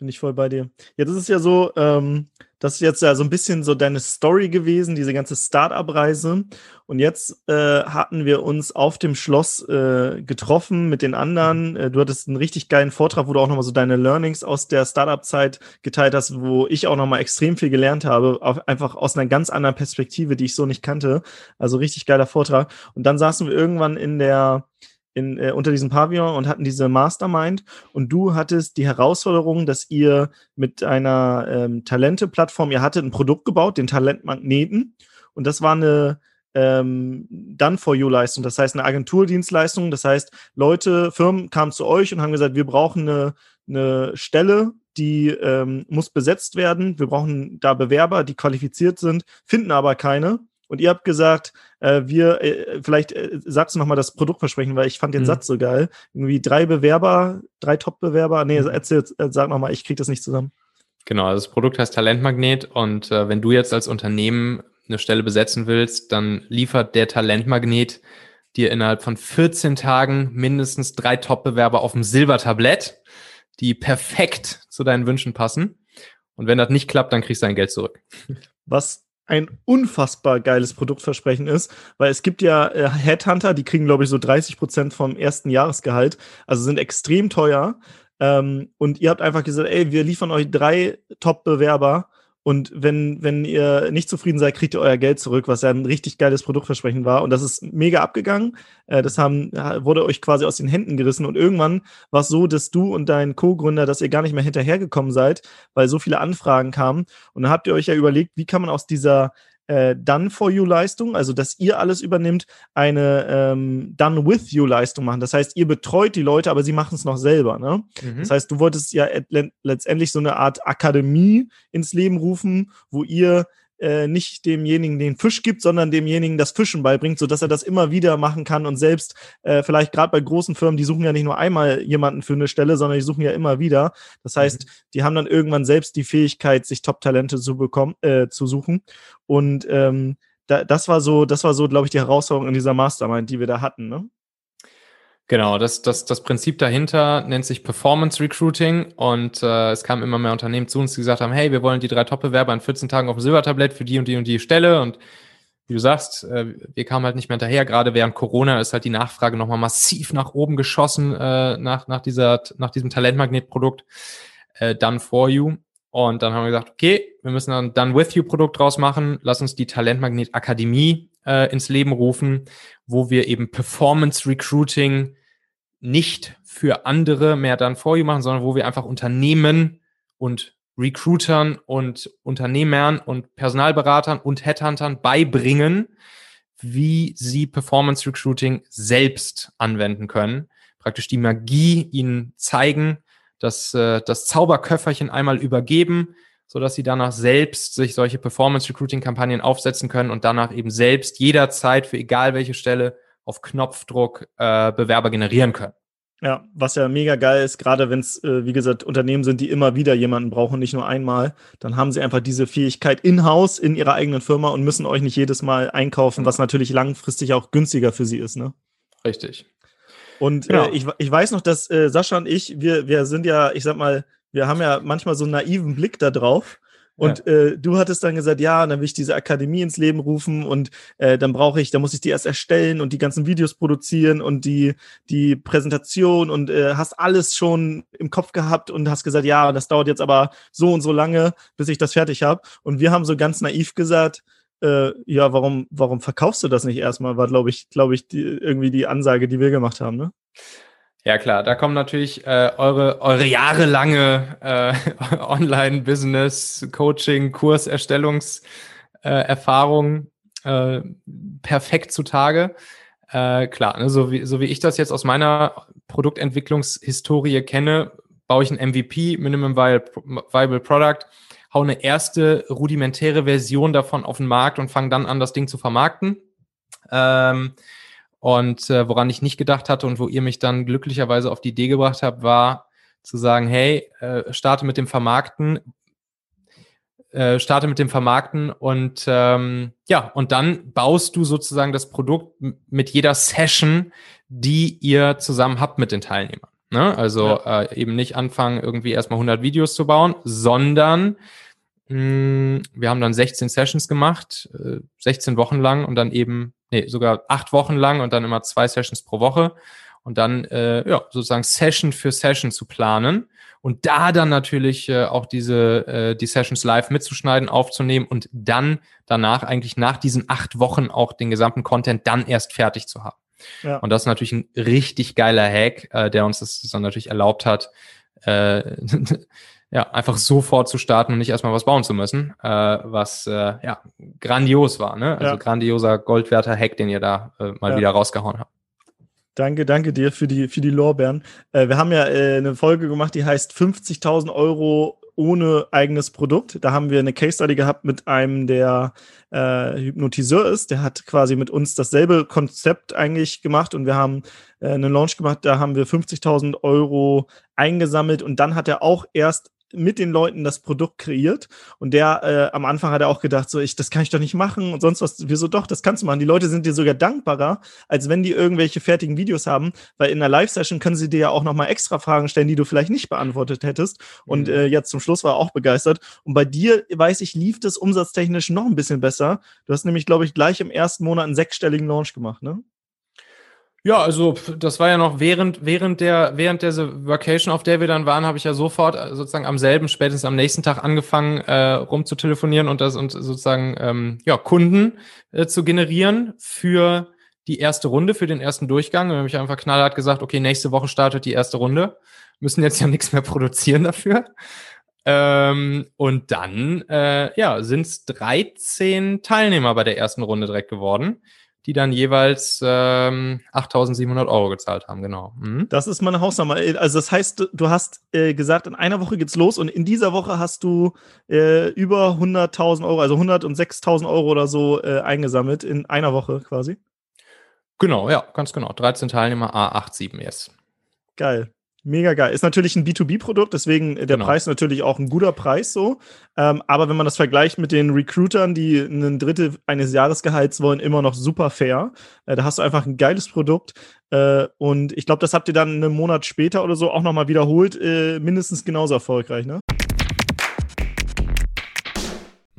bin ich voll bei dir. Ja, ist ja so, ähm, das ist jetzt ja so ein bisschen so deine Story gewesen, diese ganze Start-up-Reise. Und jetzt äh, hatten wir uns auf dem Schloss äh, getroffen mit den anderen. Äh, du hattest einen richtig geilen Vortrag, wo du auch nochmal so deine Learnings aus der Start-up-Zeit geteilt hast, wo ich auch nochmal extrem viel gelernt habe, auf, einfach aus einer ganz anderen Perspektive, die ich so nicht kannte. Also richtig geiler Vortrag. Und dann saßen wir irgendwann in der in, äh, unter diesem Pavillon und hatten diese Mastermind. Und du hattest die Herausforderung, dass ihr mit einer ähm, Talente-Plattform, ihr hattet ein Produkt gebaut, den Talentmagneten. Und das war eine ähm, Done-for-You-Leistung, das heißt eine Agenturdienstleistung, das heißt Leute, Firmen kamen zu euch und haben gesagt, wir brauchen eine, eine Stelle, die ähm, muss besetzt werden, wir brauchen da Bewerber, die qualifiziert sind, finden aber keine und ihr habt gesagt, äh, wir, äh, vielleicht äh, sagst du nochmal das Produktversprechen, weil ich fand den mhm. Satz so geil. Irgendwie drei Bewerber, drei Top-Bewerber. Nee, mhm. erzähl, äh, sag nochmal, ich krieg das nicht zusammen. Genau, also das Produkt heißt Talentmagnet und äh, wenn du jetzt als Unternehmen eine Stelle besetzen willst, dann liefert der Talentmagnet dir innerhalb von 14 Tagen mindestens drei Top-Bewerber auf dem Silbertablett, die perfekt zu deinen Wünschen passen. Und wenn das nicht klappt, dann kriegst du dein Geld zurück. Was ein unfassbar geiles Produktversprechen ist, weil es gibt ja äh, Headhunter, die kriegen, glaube ich, so 30 Prozent vom ersten Jahresgehalt, also sind extrem teuer. Ähm, und ihr habt einfach gesagt, ey, wir liefern euch drei Top-Bewerber und wenn, wenn ihr nicht zufrieden seid, kriegt ihr euer Geld zurück, was ja ein richtig geiles Produktversprechen war. Und das ist mega abgegangen. Äh, das haben, wurde euch quasi aus den Händen gerissen. Und irgendwann war es so, dass du und dein Co-Gründer, dass ihr gar nicht mehr hinterhergekommen seid, weil so viele Anfragen kamen. Und dann habt ihr euch ja überlegt, wie kann man aus dieser äh, Done-for-You-Leistung, also dass ihr alles übernimmt, eine ähm, Done-with-You-Leistung machen. Das heißt, ihr betreut die Leute, aber sie machen es noch selber. Ne? Mhm. Das heißt, du wolltest ja letztendlich so eine Art Akademie ins Leben rufen, wo ihr äh, nicht demjenigen den Fisch gibt, sondern demjenigen das Fischen beibringt, sodass er das immer wieder machen kann und selbst äh, vielleicht gerade bei großen Firmen, die suchen ja nicht nur einmal jemanden für eine Stelle, sondern die suchen ja immer wieder. Das heißt, mhm. die haben dann irgendwann selbst die Fähigkeit, sich Top-Talente zu bekommen, äh, zu suchen. Und ähm, da, das war so, das war so, glaube ich, die Herausforderung in dieser Mastermind, die wir da hatten. Ne? Genau, das, das, das Prinzip dahinter nennt sich Performance Recruiting und äh, es kamen immer mehr Unternehmen zu uns, die gesagt haben, hey, wir wollen die drei Top-Bewerber in 14 Tagen auf dem Silbertablett für die und die und die Stelle und wie du sagst, äh, wir kamen halt nicht mehr hinterher. Gerade während Corona ist halt die Nachfrage nochmal massiv nach oben geschossen äh, nach, nach, dieser, nach diesem Talentmagnetprodukt äh, Done for You. Und dann haben wir gesagt, okay, wir müssen ein Done with You Produkt draus machen. Lass uns die Talentmagnet Akademie äh, ins Leben rufen, wo wir eben Performance Recruiting nicht für andere mehr dann for you machen, sondern wo wir einfach Unternehmen und Recruitern und Unternehmern und Personalberatern und Headhuntern beibringen, wie sie Performance Recruiting selbst anwenden können. Praktisch die Magie ihnen zeigen, dass äh, das Zauberköfferchen einmal übergeben, so dass sie danach selbst sich solche Performance Recruiting Kampagnen aufsetzen können und danach eben selbst jederzeit für egal welche Stelle auf Knopfdruck äh, Bewerber generieren können. Ja, was ja mega geil ist, gerade wenn es, äh, wie gesagt, Unternehmen sind, die immer wieder jemanden brauchen, nicht nur einmal, dann haben sie einfach diese Fähigkeit in-house in ihrer eigenen Firma und müssen euch nicht jedes Mal einkaufen, was natürlich langfristig auch günstiger für sie ist, ne? Richtig. Und genau. äh, ich, ich weiß noch, dass äh, Sascha und ich, wir, wir sind ja, ich sag mal, wir haben ja manchmal so einen naiven Blick da drauf. Und ja. äh, du hattest dann gesagt, ja, dann will ich diese Akademie ins Leben rufen und äh, dann brauche ich, dann muss ich die erst erstellen und die ganzen Videos produzieren und die, die Präsentation und äh, hast alles schon im Kopf gehabt und hast gesagt, ja, das dauert jetzt aber so und so lange, bis ich das fertig habe. Und wir haben so ganz naiv gesagt, äh, ja, warum, warum verkaufst du das nicht erstmal? War, glaube ich, glaube ich, die, irgendwie die Ansage, die wir gemacht haben, ne? Ja klar, da kommen natürlich äh, eure, eure jahrelange äh, Online-Business, Coaching, Kurserstellungserfahrung äh, äh, perfekt zutage. Äh, klar, ne, so, wie, so wie ich das jetzt aus meiner Produktentwicklungshistorie kenne, baue ich ein MVP, Minimum Viable Product, hau eine erste rudimentäre Version davon auf den Markt und fange dann an, das Ding zu vermarkten. Ähm, und äh, woran ich nicht gedacht hatte und wo ihr mich dann glücklicherweise auf die Idee gebracht habt, war zu sagen, hey, äh, starte mit dem Vermarkten, äh, starte mit dem Vermarkten und ähm, ja, und dann baust du sozusagen das Produkt mit jeder Session, die ihr zusammen habt mit den Teilnehmern. Ne? Also ja. äh, eben nicht anfangen, irgendwie erstmal 100 Videos zu bauen, sondern wir haben dann 16 Sessions gemacht, äh, 16 Wochen lang und dann eben, nee, sogar acht Wochen lang und dann immer zwei Sessions pro Woche und dann äh, ja sozusagen Session für Session zu planen und da dann natürlich äh, auch diese äh, die Sessions live mitzuschneiden, aufzunehmen und dann danach eigentlich nach diesen acht Wochen auch den gesamten Content dann erst fertig zu haben. Ja. Und das ist natürlich ein richtig geiler Hack, äh, der uns das dann natürlich erlaubt hat, äh, ja, einfach sofort zu starten und nicht erstmal was bauen zu müssen, äh, was äh, ja grandios war, ne? Also ja. grandioser Goldwerter Hack, den ihr da äh, mal ja. wieder rausgehauen habt. Danke, danke dir für die, für die Lorbeeren. Äh, wir haben ja äh, eine Folge gemacht, die heißt 50.000 Euro ohne eigenes Produkt. Da haben wir eine Case Study gehabt mit einem, der äh, Hypnotiseur ist. Der hat quasi mit uns dasselbe Konzept eigentlich gemacht und wir haben äh, einen Launch gemacht. Da haben wir 50.000 Euro eingesammelt und dann hat er auch erst mit den Leuten das Produkt kreiert und der äh, am Anfang hat er auch gedacht, so ich, das kann ich doch nicht machen und sonst was. Wieso doch, das kannst du machen. Die Leute sind dir sogar dankbarer, als wenn die irgendwelche fertigen Videos haben, weil in einer Live-Session können sie dir ja auch nochmal extra Fragen stellen, die du vielleicht nicht beantwortet hättest. Und mhm. äh, jetzt zum Schluss war er auch begeistert. Und bei dir, weiß ich, lief das umsatztechnisch noch ein bisschen besser. Du hast nämlich, glaube ich, gleich im ersten Monat einen sechsstelligen Launch gemacht, ne? Ja, also das war ja noch während, während der, während der Vacation, auf der wir dann waren, habe ich ja sofort äh, sozusagen am selben, spätestens am nächsten Tag angefangen, äh, rumzutelefonieren und das und sozusagen ähm, ja, Kunden äh, zu generieren für die erste Runde, für den ersten Durchgang. Und habe ich einfach knallhart gesagt, okay, nächste Woche startet die erste Runde. Müssen jetzt ja nichts mehr produzieren dafür. Ähm, und dann äh, ja, sind es 13 Teilnehmer bei der ersten Runde direkt geworden die dann jeweils ähm, 8.700 Euro gezahlt haben, genau. Mhm. Das ist meine Hausnummer. Also das heißt, du hast äh, gesagt, in einer Woche geht's los und in dieser Woche hast du äh, über 100.000 Euro, also 106.000 Euro oder so äh, eingesammelt in einer Woche quasi. Genau, ja, ganz genau. 13 Teilnehmer, A87 yes. Geil. Mega geil. Ist natürlich ein B2B-Produkt, deswegen der genau. Preis natürlich auch ein guter Preis so. Ähm, aber wenn man das vergleicht mit den Recruitern, die ein Drittel eines Jahresgehalts wollen, immer noch super fair. Äh, da hast du einfach ein geiles Produkt. Äh, und ich glaube, das habt ihr dann einen Monat später oder so auch nochmal wiederholt. Äh, mindestens genauso erfolgreich, ne?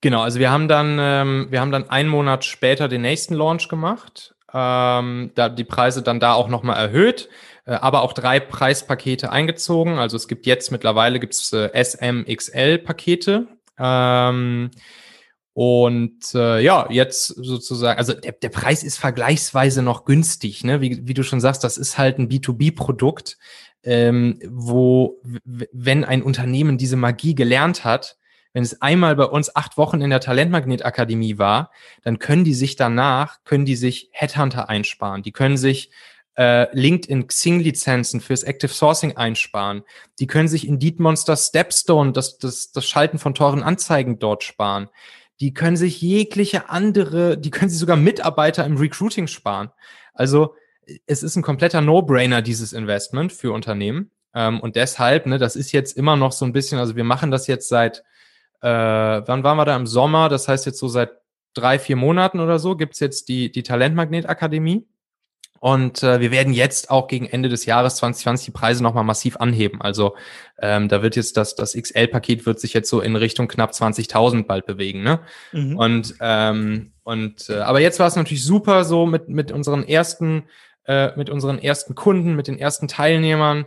Genau, also wir haben dann, ähm, wir haben dann einen Monat später den nächsten Launch gemacht, ähm, da die Preise dann da auch nochmal erhöht, äh, aber auch drei Preispakete eingezogen. Also es gibt jetzt mittlerweile gibt's äh, SMXL-Pakete. Ähm, und äh, ja, jetzt sozusagen, also der, der Preis ist vergleichsweise noch günstig, ne? Wie, wie du schon sagst, das ist halt ein B2B-Produkt, ähm, wo, wenn ein Unternehmen diese Magie gelernt hat, wenn es einmal bei uns acht Wochen in der Talentmagnet-Akademie war, dann können die sich danach, können die sich Headhunter einsparen. Die können sich äh, LinkedIn Xing-Lizenzen fürs Active Sourcing einsparen. Die können sich Indeed Monster Stepstone, das, das, das Schalten von teuren Anzeigen dort sparen. Die können sich jegliche andere, die können sich sogar Mitarbeiter im Recruiting sparen. Also es ist ein kompletter No-Brainer, dieses Investment für Unternehmen. Ähm, und deshalb, ne, das ist jetzt immer noch so ein bisschen, also wir machen das jetzt seit äh, wann waren wir da im Sommer? Das heißt jetzt so seit drei, vier Monaten oder so gibt's jetzt die, die Talentmagnet-Akademie. Und äh, wir werden jetzt auch gegen Ende des Jahres 2020 die Preise nochmal massiv anheben. Also ähm, da wird jetzt das, das XL-Paket wird sich jetzt so in Richtung knapp 20.000 bald bewegen. Ne? Mhm. Und, ähm, und äh, aber jetzt war es natürlich super so mit, mit unseren ersten, äh, mit unseren ersten Kunden, mit den ersten Teilnehmern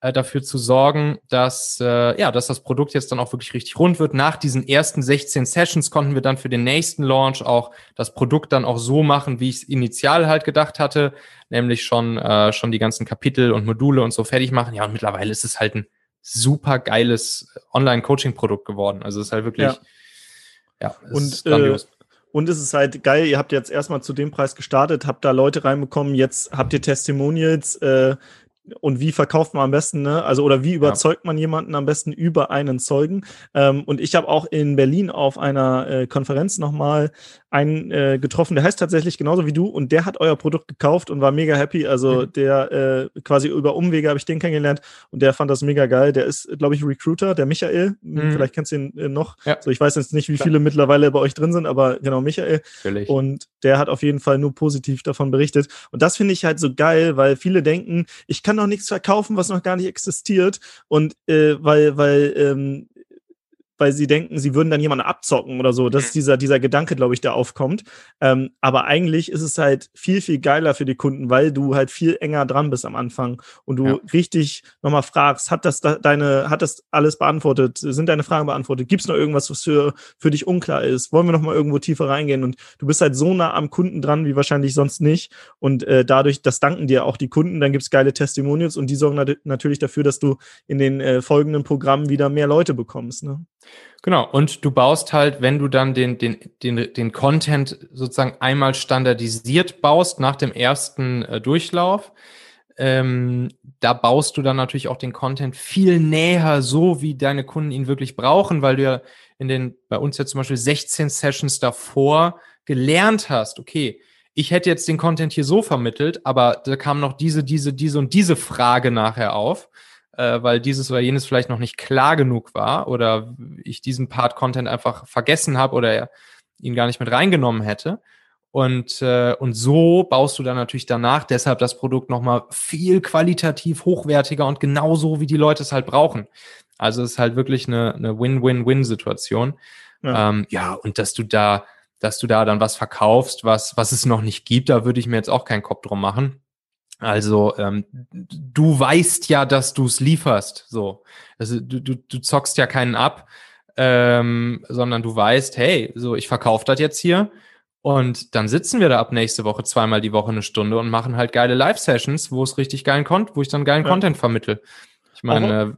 äh, dafür zu sorgen, dass, äh, ja, dass das Produkt jetzt dann auch wirklich richtig rund wird. Nach diesen ersten 16 Sessions konnten wir dann für den nächsten Launch auch das Produkt dann auch so machen, wie ich es initial halt gedacht hatte, nämlich schon, äh, schon die ganzen Kapitel und Module und so fertig machen. Ja, und mittlerweile ist es halt ein super geiles Online-Coaching-Produkt geworden. Also es ist halt wirklich, ja, ja und äh, und es ist halt geil, ihr habt jetzt erstmal zu dem Preis gestartet, habt da Leute reinbekommen, jetzt habt ihr Testimonials, äh, und wie verkauft man am besten, ne? Also, oder wie überzeugt ja. man jemanden am besten über einen Zeugen? Ähm, und ich habe auch in Berlin auf einer äh, Konferenz nochmal einen äh, getroffen, der heißt tatsächlich genauso wie du und der hat euer Produkt gekauft und war mega happy. Also mhm. der äh, quasi über Umwege habe ich den kennengelernt und der fand das mega geil. Der ist, glaube ich, Recruiter, der Michael. Mhm. Vielleicht kennst du ihn äh, noch. Ja. So, ich weiß jetzt nicht, wie Klar. viele mittlerweile bei euch drin sind, aber genau, Michael. Natürlich. Und der hat auf jeden Fall nur positiv davon berichtet. Und das finde ich halt so geil, weil viele denken, ich kann noch nichts verkaufen, was noch gar nicht existiert. Und äh, weil, weil ähm, weil sie denken, sie würden dann jemanden abzocken oder so. Das ist mhm. dieser, dieser Gedanke, glaube ich, der aufkommt. Ähm, aber eigentlich ist es halt viel, viel geiler für die Kunden, weil du halt viel enger dran bist am Anfang und du ja. richtig nochmal fragst, hat das da, deine, hat das alles beantwortet? Sind deine Fragen beantwortet? Gibt es noch irgendwas, was für, für dich unklar ist? Wollen wir nochmal irgendwo tiefer reingehen? Und du bist halt so nah am Kunden dran, wie wahrscheinlich sonst nicht. Und äh, dadurch, das danken dir auch die Kunden, dann gibt es geile Testimonials und die sorgen nat natürlich dafür, dass du in den äh, folgenden Programmen wieder mehr Leute bekommst. Ne? Genau, und du baust halt, wenn du dann den, den, den, den Content sozusagen einmal standardisiert baust nach dem ersten äh, Durchlauf, ähm, da baust du dann natürlich auch den Content viel näher, so wie deine Kunden ihn wirklich brauchen, weil du ja in den, bei uns jetzt zum Beispiel 16 Sessions davor gelernt hast, okay, ich hätte jetzt den Content hier so vermittelt, aber da kam noch diese, diese, diese und diese Frage nachher auf äh, weil dieses oder jenes vielleicht noch nicht klar genug war oder ich diesen Part Content einfach vergessen habe oder ihn gar nicht mit reingenommen hätte. Und, äh, und so baust du dann natürlich danach deshalb das Produkt nochmal viel qualitativ hochwertiger und genauso, wie die Leute es halt brauchen. Also es ist halt wirklich eine, eine Win-Win-Win-Situation. Ja. Ähm, ja, und dass du da, dass du da dann was verkaufst, was, was es noch nicht gibt, da würde ich mir jetzt auch keinen Kopf drum machen. Also ähm, du weißt ja, dass du es lieferst. So, also du, du, du zockst ja keinen ab, ähm, sondern du weißt, hey, so ich verkaufe das jetzt hier und dann sitzen wir da ab nächste Woche zweimal die Woche eine Stunde und machen halt geile Live-Sessions, wo es richtig geilen Content, wo ich dann geilen ja. Content vermittel. Ich meine,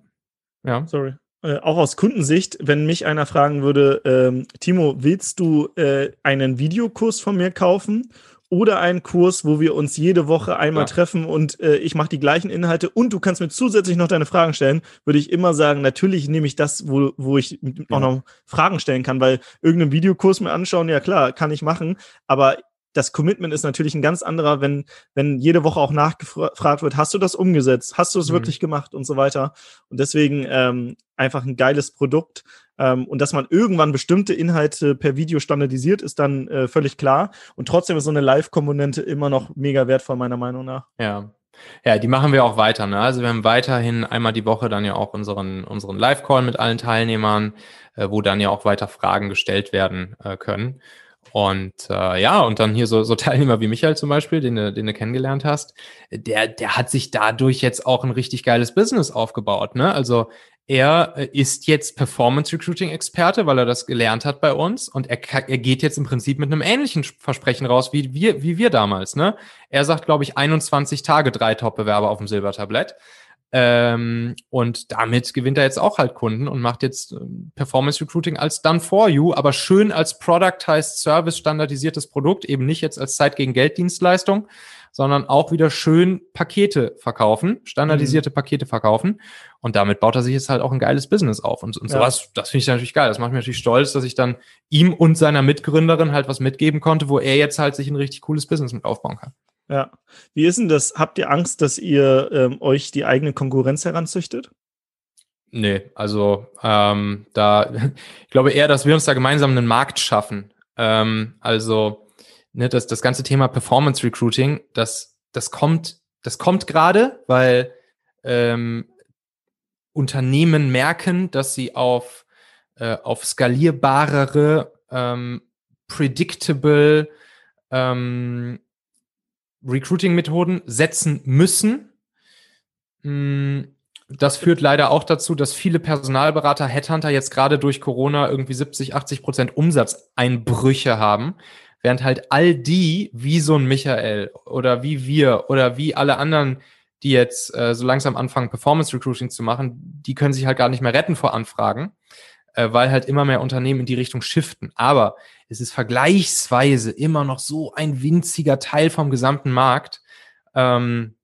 äh, ja. Sorry. Äh, auch aus Kundensicht, wenn mich einer fragen würde, ähm, Timo, willst du äh, einen Videokurs von mir kaufen oder einen Kurs, wo wir uns jede Woche einmal ja. treffen und äh, ich mache die gleichen Inhalte und du kannst mir zusätzlich noch deine Fragen stellen, würde ich immer sagen, natürlich nehme ich das, wo, wo ich ja. auch noch Fragen stellen kann, weil irgendeinen Videokurs mir anschauen, ja klar, kann ich machen, aber das Commitment ist natürlich ein ganz anderer, wenn, wenn jede Woche auch nachgefragt wird, hast du das umgesetzt? Hast du es mhm. wirklich gemacht und so weiter? Und deswegen ähm, einfach ein geiles Produkt. Ähm, und dass man irgendwann bestimmte Inhalte per Video standardisiert, ist dann äh, völlig klar. Und trotzdem ist so eine Live-Komponente immer noch mega wertvoll, meiner Meinung nach. Ja. Ja, die machen wir auch weiter. Ne? Also wir haben weiterhin einmal die Woche dann ja auch unseren, unseren Live-Call mit allen Teilnehmern, äh, wo dann ja auch weiter Fragen gestellt werden äh, können. Und äh, ja, und dann hier so, so Teilnehmer wie Michael zum Beispiel, den du, den du kennengelernt hast, der, der hat sich dadurch jetzt auch ein richtig geiles Business aufgebaut. Ne? Also er äh, ist jetzt Performance Recruiting Experte, weil er das gelernt hat bei uns und er, er geht jetzt im Prinzip mit einem ähnlichen Versprechen raus wie wir, wie wir damals. Ne? Er sagt, glaube ich, 21 Tage drei Top-Bewerber auf dem Silbertablett. Ähm, und damit gewinnt er jetzt auch halt Kunden und macht jetzt ähm, Performance Recruiting als Done for You, aber schön als Productized Service standardisiertes Produkt, eben nicht jetzt als Zeit gegen Geld Dienstleistung, sondern auch wieder schön Pakete verkaufen, standardisierte mhm. Pakete verkaufen. Und damit baut er sich jetzt halt auch ein geiles Business auf. Und, und ja. sowas, das finde ich natürlich geil. Das macht mich natürlich stolz, dass ich dann ihm und seiner Mitgründerin halt was mitgeben konnte, wo er jetzt halt sich ein richtig cooles Business mit aufbauen kann. Ja. Wie ist denn das? Habt ihr Angst, dass ihr ähm, euch die eigene Konkurrenz heranzüchtet? Nee, also ähm, da, ich glaube eher, dass wir uns da gemeinsam einen Markt schaffen. Ähm, also ne, das, das ganze Thema Performance Recruiting, das, das kommt, das kommt gerade, weil ähm, Unternehmen merken, dass sie auf, äh, auf skalierbarere, ähm, predictable ähm, Recruiting-Methoden setzen müssen. Hm, das führt leider auch dazu, dass viele Personalberater, Headhunter jetzt gerade durch Corona irgendwie 70, 80 Prozent Umsatzeinbrüche haben, während halt all die, wie so ein Michael oder wie wir oder wie alle anderen, die jetzt äh, so langsam anfangen, Performance Recruiting zu machen, die können sich halt gar nicht mehr retten vor Anfragen, äh, weil halt immer mehr Unternehmen in die Richtung shiften. Aber es ist vergleichsweise immer noch so ein winziger Teil vom gesamten Markt. Ähm,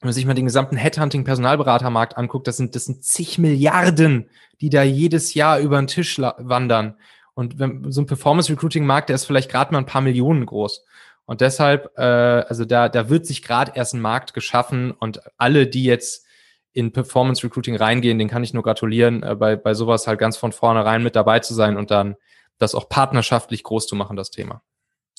wenn man sich mal den gesamten Headhunting-Personalberatermarkt anguckt, das sind, das sind zig Milliarden, die da jedes Jahr über den Tisch wandern. Und wenn, so ein Performance-Recruiting-Markt, der ist vielleicht gerade mal ein paar Millionen groß. Und deshalb, äh, also da, da wird sich gerade erst ein Markt geschaffen und alle, die jetzt in Performance Recruiting reingehen, den kann ich nur gratulieren, äh, bei, bei sowas halt ganz von vornherein mit dabei zu sein und dann das auch partnerschaftlich groß zu machen, das Thema.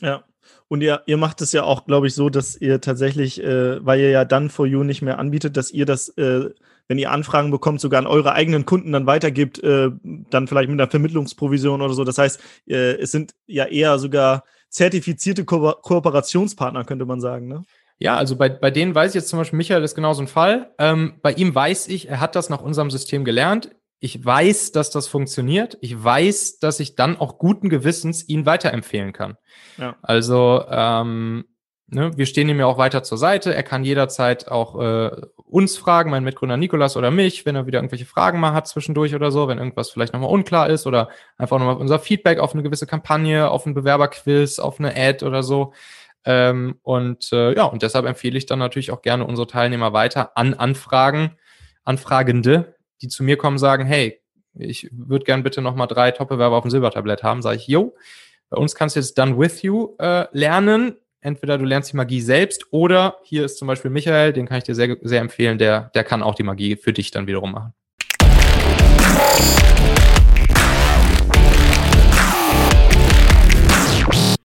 Ja, und ihr, ihr macht es ja auch, glaube ich, so, dass ihr tatsächlich, äh, weil ihr ja dann for you nicht mehr anbietet, dass ihr das, äh, wenn ihr Anfragen bekommt, sogar an eure eigenen Kunden dann weitergibt, äh, dann vielleicht mit einer Vermittlungsprovision oder so. Das heißt, äh, es sind ja eher sogar zertifizierte Ko Kooperationspartner, könnte man sagen, ne? Ja, also bei, bei denen weiß ich jetzt zum Beispiel, Michael ist genau so ein Fall. Ähm, bei ihm weiß ich, er hat das nach unserem System gelernt ich weiß, dass das funktioniert. Ich weiß, dass ich dann auch guten Gewissens ihn weiterempfehlen kann. Ja. Also ähm, ne, wir stehen ihm ja auch weiter zur Seite. Er kann jederzeit auch äh, uns fragen, mein Mitgründer Nikolas oder mich, wenn er wieder irgendwelche Fragen mal hat zwischendurch oder so, wenn irgendwas vielleicht nochmal unklar ist oder einfach nochmal unser Feedback auf eine gewisse Kampagne, auf einen Bewerberquiz, auf eine Ad oder so. Ähm, und äh, ja, und deshalb empfehle ich dann natürlich auch gerne unsere Teilnehmer weiter an Anfragen, Anfragende, die zu mir kommen, sagen, hey, ich würde gern bitte nochmal drei Top-Bewerber auf dem Silbertablett haben, sage ich, yo, bei uns kannst du jetzt Done With You äh, lernen. Entweder du lernst die Magie selbst oder hier ist zum Beispiel Michael, den kann ich dir sehr, sehr empfehlen, der, der kann auch die Magie für dich dann wiederum machen.